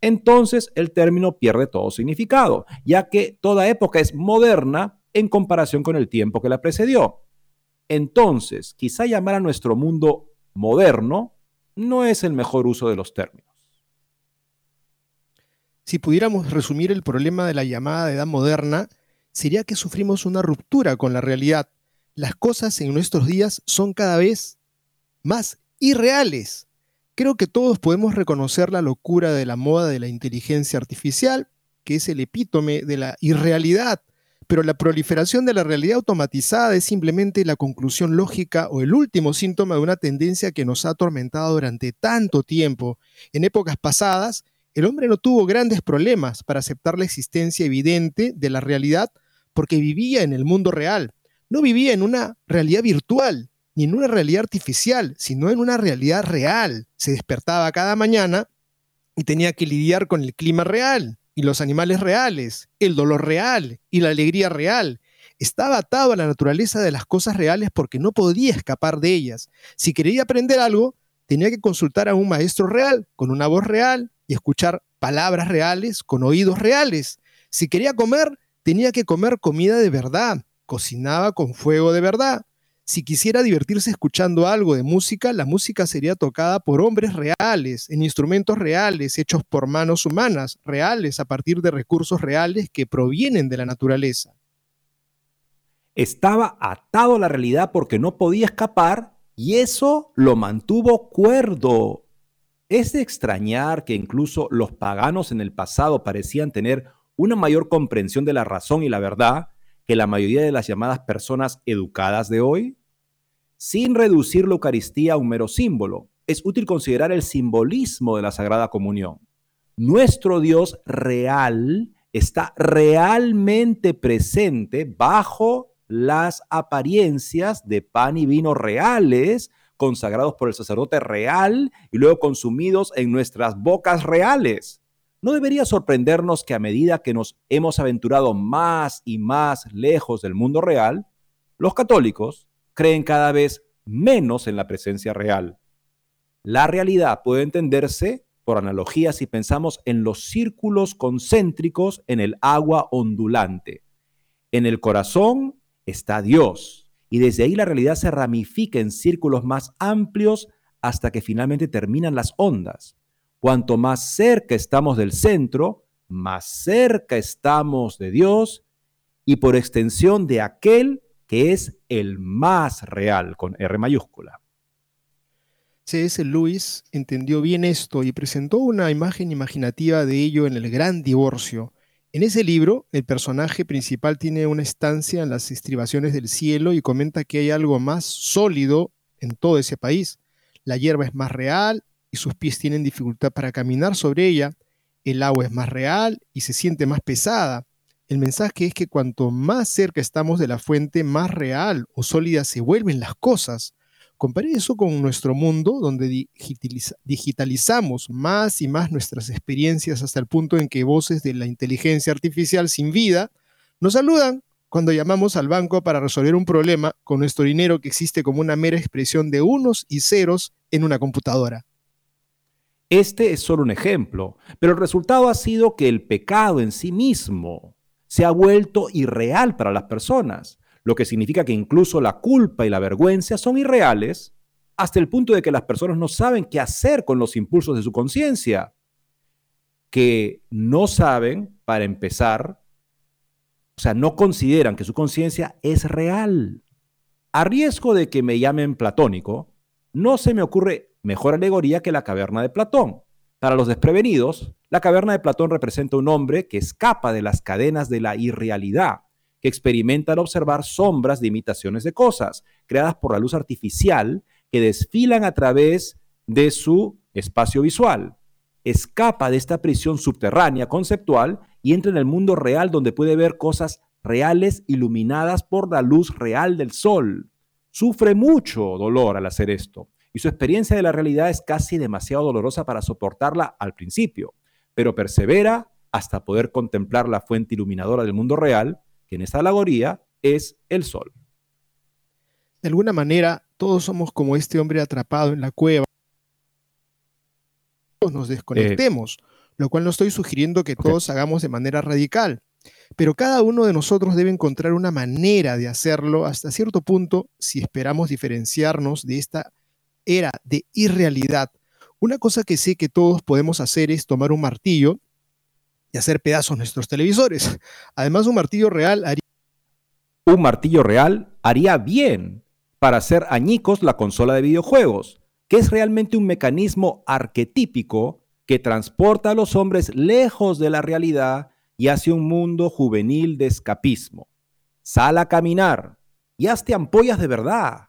entonces el término pierde todo significado, ya que toda época es moderna en comparación con el tiempo que la precedió. Entonces, quizá llamar a nuestro mundo moderno no es el mejor uso de los términos. Si pudiéramos resumir el problema de la llamada edad moderna, sería que sufrimos una ruptura con la realidad. Las cosas en nuestros días son cada vez más irreales. Creo que todos podemos reconocer la locura de la moda de la inteligencia artificial, que es el epítome de la irrealidad pero la proliferación de la realidad automatizada es simplemente la conclusión lógica o el último síntoma de una tendencia que nos ha atormentado durante tanto tiempo. En épocas pasadas, el hombre no tuvo grandes problemas para aceptar la existencia evidente de la realidad porque vivía en el mundo real. No vivía en una realidad virtual, ni en una realidad artificial, sino en una realidad real. Se despertaba cada mañana y tenía que lidiar con el clima real, y los animales reales, el dolor real y la alegría real. Estaba atado a la naturaleza de las cosas reales porque no podía escapar de ellas. Si quería aprender algo, tenía que consultar a un maestro real, con una voz real, y escuchar palabras reales, con oídos reales. Si quería comer, tenía que comer comida de verdad, cocinaba con fuego de verdad. Si quisiera divertirse escuchando algo de música, la música sería tocada por hombres reales, en instrumentos reales, hechos por manos humanas, reales, a partir de recursos reales que provienen de la naturaleza. Estaba atado a la realidad porque no podía escapar y eso lo mantuvo cuerdo. Es de extrañar que incluso los paganos en el pasado parecían tener una mayor comprensión de la razón y la verdad que la mayoría de las llamadas personas educadas de hoy? Sin reducir la Eucaristía a un mero símbolo, es útil considerar el simbolismo de la Sagrada Comunión. Nuestro Dios real está realmente presente bajo las apariencias de pan y vino reales, consagrados por el sacerdote real y luego consumidos en nuestras bocas reales. No debería sorprendernos que a medida que nos hemos aventurado más y más lejos del mundo real, los católicos creen cada vez menos en la presencia real. La realidad puede entenderse por analogía si pensamos en los círculos concéntricos en el agua ondulante. En el corazón está Dios y desde ahí la realidad se ramifica en círculos más amplios hasta que finalmente terminan las ondas. Cuanto más cerca estamos del centro, más cerca estamos de Dios y por extensión de aquel que es el más real con R mayúscula. C.S. Lewis entendió bien esto y presentó una imagen imaginativa de ello en El Gran Divorcio. En ese libro, el personaje principal tiene una estancia en las estribaciones del cielo y comenta que hay algo más sólido en todo ese país. La hierba es más real, y sus pies tienen dificultad para caminar sobre ella, el agua es más real y se siente más pesada. El mensaje es que cuanto más cerca estamos de la fuente, más real o sólida se vuelven las cosas. Compare eso con nuestro mundo, donde digitalizamos más y más nuestras experiencias hasta el punto en que voces de la inteligencia artificial sin vida nos saludan cuando llamamos al banco para resolver un problema con nuestro dinero que existe como una mera expresión de unos y ceros en una computadora. Este es solo un ejemplo, pero el resultado ha sido que el pecado en sí mismo se ha vuelto irreal para las personas, lo que significa que incluso la culpa y la vergüenza son irreales hasta el punto de que las personas no saben qué hacer con los impulsos de su conciencia, que no saben, para empezar, o sea, no consideran que su conciencia es real. A riesgo de que me llamen platónico, no se me ocurre mejor alegoría que la caverna de Platón. Para los desprevenidos, la caverna de Platón representa un hombre que escapa de las cadenas de la irrealidad, que experimenta al observar sombras de imitaciones de cosas, creadas por la luz artificial, que desfilan a través de su espacio visual. Escapa de esta prisión subterránea conceptual y entra en el mundo real donde puede ver cosas reales iluminadas por la luz real del sol. Sufre mucho dolor al hacer esto y su experiencia de la realidad es casi demasiado dolorosa para soportarla al principio, pero persevera hasta poder contemplar la fuente iluminadora del mundo real, que en esta alegoría es el sol. De alguna manera, todos somos como este hombre atrapado en la cueva. Todos nos desconectemos, lo cual no estoy sugiriendo que todos hagamos de manera radical, pero cada uno de nosotros debe encontrar una manera de hacerlo hasta cierto punto si esperamos diferenciarnos de esta era de irrealidad. Una cosa que sé que todos podemos hacer es tomar un martillo y hacer pedazos nuestros televisores. Además, un martillo real haría... Un martillo real haría bien para hacer añicos la consola de videojuegos, que es realmente un mecanismo arquetípico que transporta a los hombres lejos de la realidad y hacia un mundo juvenil de escapismo. Sal a caminar y hazte ampollas de verdad.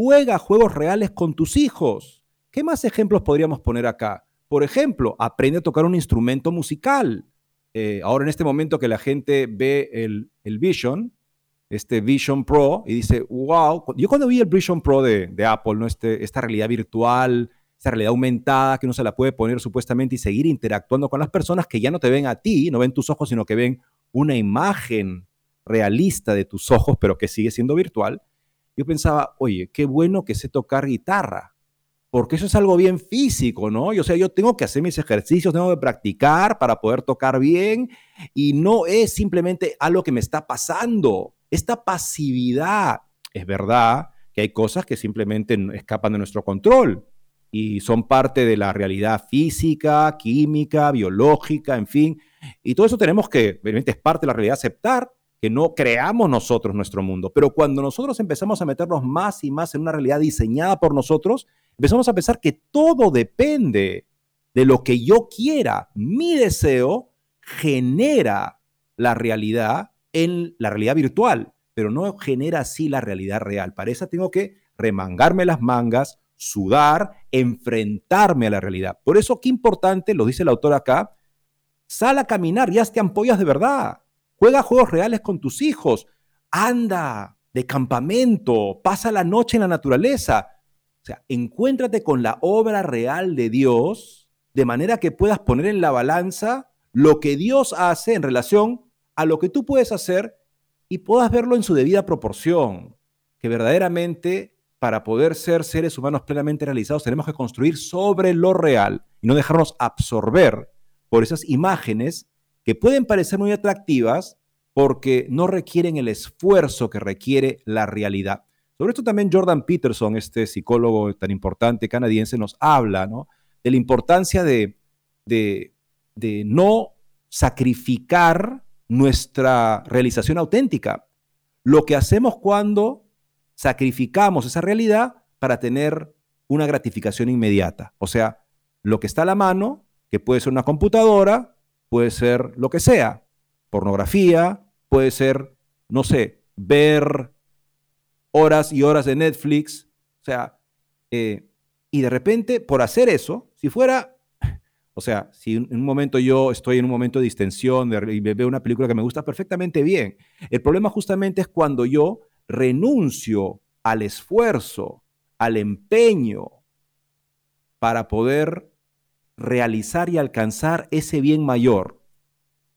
Juega juegos reales con tus hijos. ¿Qué más ejemplos podríamos poner acá? Por ejemplo, aprende a tocar un instrumento musical. Eh, ahora en este momento que la gente ve el, Vision, este Vision Pro, y dice, wow, yo cuando vi el Vision Pro de, Apple, ¿no? Este, esta realidad virtual, esta realidad aumentada que uno se la puede poner supuestamente y seguir interactuando con las personas que ya no te ven a ti, no ven tus ojos, sino que ven una imagen realista de tus ojos, pero que sigue siendo virtual yo pensaba, oye, qué bueno que sé tocar guitarra, porque eso es algo bien físico, ¿no? o sea, yo tengo que hacer mis ejercicios, tengo que practicar para poder tocar bien y no es simplemente algo que me está pasando. Esta pasividad, es verdad, que hay cosas que simplemente escapan de nuestro control y son parte de la realidad física, química, biológica, en fin. Y todo eso tenemos que, obviamente es parte de la realidad, aceptar que no creamos nosotros nuestro mundo. Pero cuando nosotros empezamos a meternos más y más en una realidad diseñada por nosotros, empezamos a pensar que todo depende de lo que yo quiera. Mi deseo genera la realidad en la realidad virtual, pero no genera así la realidad real. Para eso tengo que remangarme las mangas, sudar, enfrentarme a la realidad. Por eso, qué importante, lo dice el autor acá, sal a caminar y hazte ampollas de verdad. Juega juegos reales con tus hijos. Anda de campamento, pasa la noche en la naturaleza. O sea, encuéntrate con la obra real de Dios de manera que puedas poner en la balanza lo que Dios hace en relación a lo que tú puedes hacer y puedas verlo en su debida proporción. Que verdaderamente para poder ser seres humanos plenamente realizados tenemos que construir sobre lo real y no dejarnos absorber por esas imágenes que pueden parecer muy atractivas porque no requieren el esfuerzo que requiere la realidad. Sobre esto también Jordan Peterson, este psicólogo tan importante canadiense, nos habla de la importancia de, de, de no sacrificar nuestra realización auténtica. Lo que hacemos cuando sacrificamos esa realidad para tener una gratificación inmediata. O sea, lo que está a la mano, que puede ser una computadora, puede ser lo que sea, pornografía, puede ser, no sé, ver horas y horas de Netflix, o sea, eh, y de repente, por hacer eso, si fuera, o sea, si en un momento yo estoy en un momento de distensión y veo una película que me gusta perfectamente bien, el problema justamente es cuando yo renuncio al esfuerzo, al empeño para poder realizar y alcanzar ese bien mayor,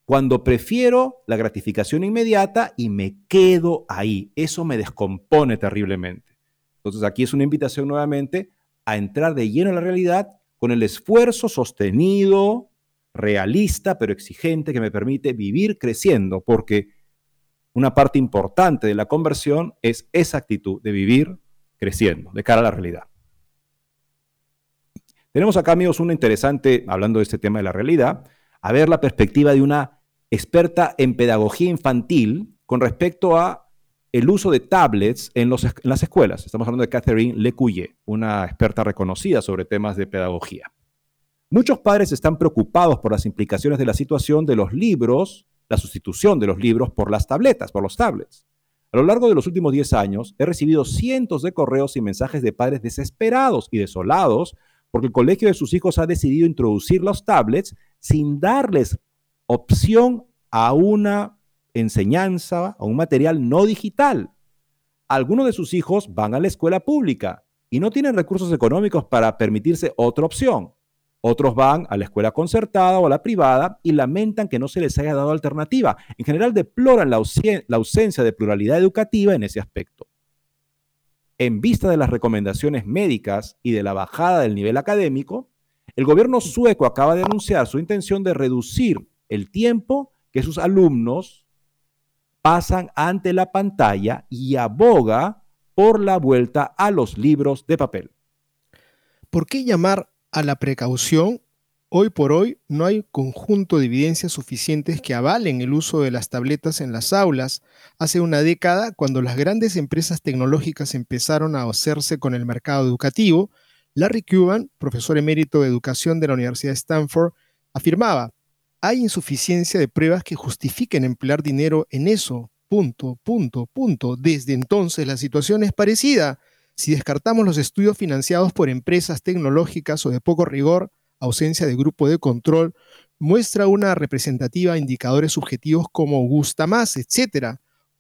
cuando prefiero la gratificación inmediata y me quedo ahí. Eso me descompone terriblemente. Entonces aquí es una invitación nuevamente a entrar de lleno en la realidad con el esfuerzo sostenido, realista, pero exigente que me permite vivir creciendo, porque una parte importante de la conversión es esa actitud de vivir creciendo de cara a la realidad. Tenemos acá, amigos, una interesante, hablando de este tema de la realidad, a ver la perspectiva de una experta en pedagogía infantil con respecto a el uso de tablets en, en las escuelas. Estamos hablando de Catherine Lecuye, una experta reconocida sobre temas de pedagogía. Muchos padres están preocupados por las implicaciones de la situación de los libros la sustitución de los libros por las tabletas, por los tablets. A lo largo de los últimos 10 años, he recibido cientos de correos y mensajes de padres desesperados y desolados porque el colegio de sus hijos ha decidido introducir los tablets sin darles opción a una enseñanza, a un material no digital. Algunos de sus hijos van a la escuela pública y no tienen recursos económicos para permitirse otra opción. Otros van a la escuela concertada o a la privada y lamentan que no se les haya dado alternativa. En general deploran la, ausencia de pluralidad educativa en ese aspecto. En vista de las recomendaciones médicas y de la bajada del nivel académico, el gobierno sueco acaba de anunciar su intención de reducir el tiempo que sus alumnos pasan ante la pantalla y aboga por la vuelta a los libros de papel. ¿Por qué llamar a la precaución, hoy por hoy no hay conjunto de evidencias suficientes que avalen el uso de las tabletas en las aulas. Hace una década, cuando las grandes empresas tecnológicas empezaron a hacerse con el mercado educativo, Larry Cuban, profesor emérito de educación de la Universidad de Stanford, afirmaba, hay insuficiencia de pruebas que justifiquen emplear dinero en eso. Punto, punto, punto. Desde entonces la situación es parecida. Si descartamos los estudios financiados por empresas tecnológicas o de poco rigor, ausencia de grupo de control, muestra una representativa indicadores subjetivos como gusta más, etc.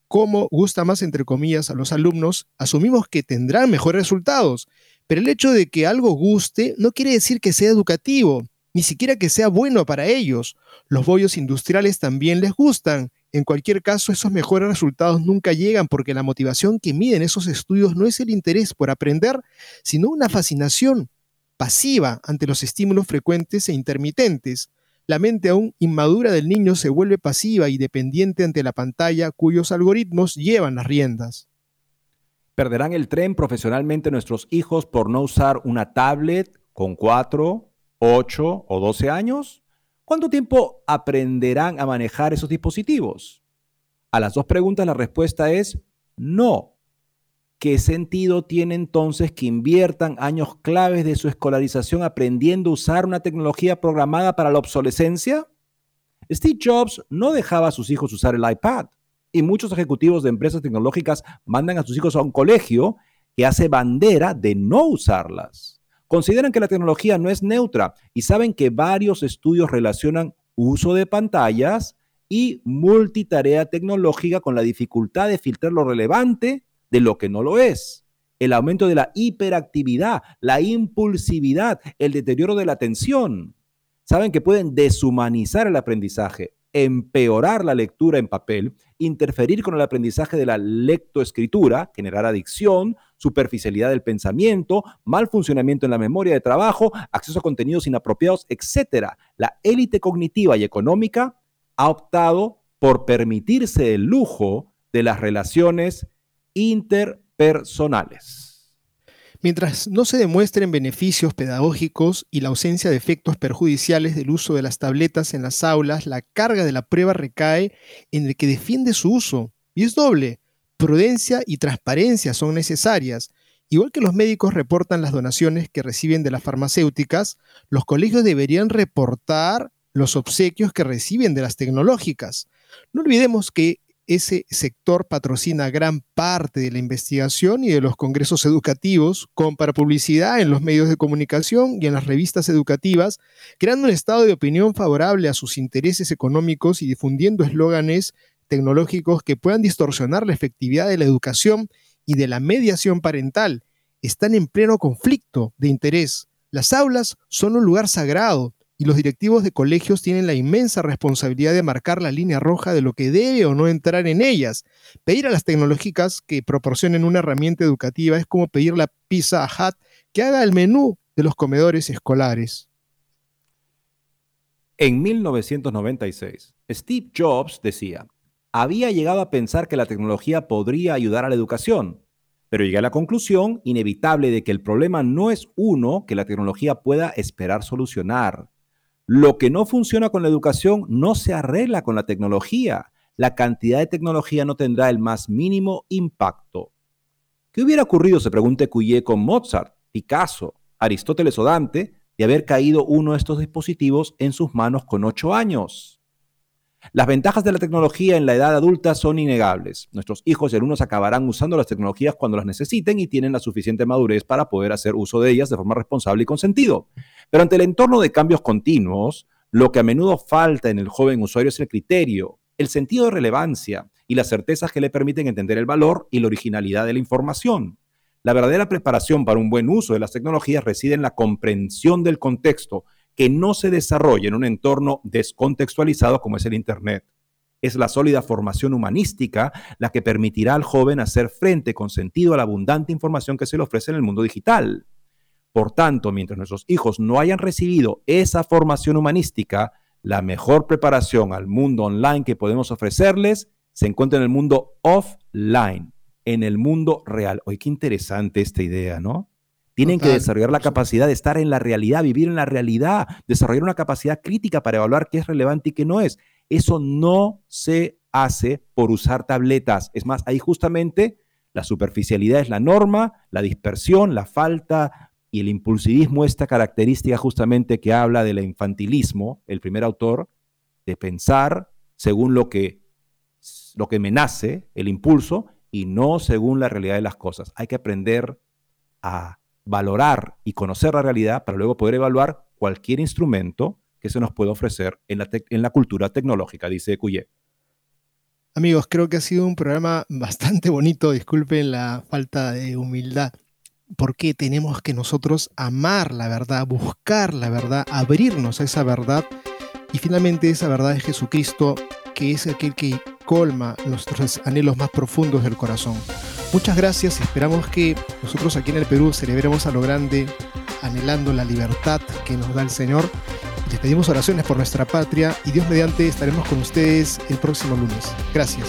Como gusta más, entre comillas, a los alumnos, asumimos que tendrán mejores resultados. Pero el hecho de que algo guste no quiere decir que sea educativo, ni siquiera que sea bueno para ellos. Los bollos industriales también les gustan en cualquier caso, esos mejores resultados nunca llegan porque la motivación que miden esos estudios no es el interés por aprender, sino una fascinación pasiva ante los estímulos frecuentes e intermitentes. La mente aún inmadura del niño se vuelve pasiva y dependiente ante la pantalla cuyos algoritmos llevan las riendas. ¿Perderán el tren profesionalmente nuestros hijos por no usar una tablet con 4, 8 o 12 años? ¿Cuánto tiempo aprenderán a manejar esos dispositivos? A las dos preguntas la respuesta es no. ¿Qué sentido tiene entonces que inviertan años claves de su escolarización aprendiendo a usar una tecnología programada para la obsolescencia? Steve Jobs no dejaba a sus hijos usar el iPad y muchos ejecutivos de empresas tecnológicas mandan a sus hijos a un colegio que hace bandera de no usarlas. Consideran que la tecnología no es neutra y saben que varios estudios relacionan uso de pantallas y multitarea tecnológica con la dificultad de filtrar lo relevante de lo que no lo es. El aumento de la hiperactividad, la impulsividad, el deterioro de la atención. Saben que pueden deshumanizar el aprendizaje, empeorar la lectura en papel, interferir con el aprendizaje de la lectoescritura, generar adicción, superficialidad del pensamiento, mal funcionamiento en la memoria de trabajo, acceso a contenidos inapropiados, etc. La élite cognitiva y económica ha optado por permitirse el lujo de las relaciones interpersonales. Mientras no se demuestren beneficios pedagógicos y la ausencia de efectos perjudiciales del uso de las tabletas en las aulas, la carga de la prueba recae en el que defiende su uso. Y es doble. Prudencia y transparencia son necesarias. Igual que los médicos reportan las donaciones que reciben de las farmacéuticas, los colegios deberían reportar los obsequios que reciben de las tecnológicas. No olvidemos que ese sector patrocina gran parte de la investigación y de los congresos educativos, compra publicidad en los medios de comunicación y en las revistas educativas, creando un estado de opinión favorable a sus intereses económicos y difundiendo eslóganes tecnológicos que puedan distorsionar la efectividad de la educación y de la mediación parental. Están en pleno conflicto de interés. Las aulas son un lugar sagrado y los directivos de colegios tienen la inmensa responsabilidad de marcar la línea roja de lo que debe o no entrar en ellas. Pedir a las tecnológicas que proporcionen una herramienta educativa es como pedir la Pizza Hut que haga el menú de los comedores escolares. En 1996, Steve Jobs decía, había llegado a pensar que la tecnología podría ayudar a la educación, pero llegué a la conclusión inevitable de que el problema no es uno que la tecnología pueda esperar solucionar, lo que no funciona con la educación no se arregla con la tecnología. La cantidad de tecnología no tendrá el más mínimo impacto. ¿Qué hubiera ocurrido, se pregunta Cuye, con Mozart, Picasso, Aristóteles o Dante, de haber caído uno de estos dispositivos en sus manos con ocho años? Las ventajas de la tecnología en la edad adulta son innegables. Nuestros hijos y alumnos acabarán usando las tecnologías cuando las necesiten y tienen la suficiente madurez para poder hacer uso de ellas de forma responsable y con sentido. Pero ante el entorno de cambios continuos, lo que a menudo falta en el joven usuario es el criterio, el sentido de relevancia y las certezas que le permiten entender el valor y la originalidad de la información. La verdadera preparación para un buen uso de las tecnologías reside en la comprensión del contexto que no se desarrolla en un entorno descontextualizado como es el Internet. Es la sólida formación humanística la que permitirá al joven hacer frente con sentido a la abundante información que se le ofrece en el mundo digital. Por tanto, mientras nuestros hijos no hayan recibido esa formación humanística, la mejor preparación al mundo online que podemos ofrecerles se encuentra en el mundo offline, en el mundo real. Oye, qué interesante esta idea, ¿no? Tienen que desarrollar la capacidad de estar en la realidad, vivir en la realidad, desarrollar una capacidad crítica para evaluar qué es relevante y qué no es. Eso no se hace por usar tabletas. Es más, ahí justamente la superficialidad es la norma, la dispersión, la falta y el impulsivismo, esta característica justamente que habla del infantilismo, el primer autor, de pensar según lo que, lo que me nace, el impulso, y no según la realidad de las cosas. Hay que aprender a valorar y conocer la realidad para luego poder evaluar cualquier instrumento que se nos pueda ofrecer en la, en la cultura tecnológica, dice Cuyé. Amigos, creo que ha sido un programa bastante bonito, disculpen la falta de humildad, porque tenemos que nosotros amar la verdad, buscar la verdad, abrirnos a esa verdad y finalmente esa verdad es Jesucristo, que es aquel que colma nuestros anhelos más profundos del corazón. Muchas gracias, esperamos que nosotros aquí en el Perú celebremos a lo grande, anhelando la libertad que nos da el Señor. Les pedimos oraciones por nuestra patria y Dios mediante estaremos con ustedes el próximo lunes. Gracias.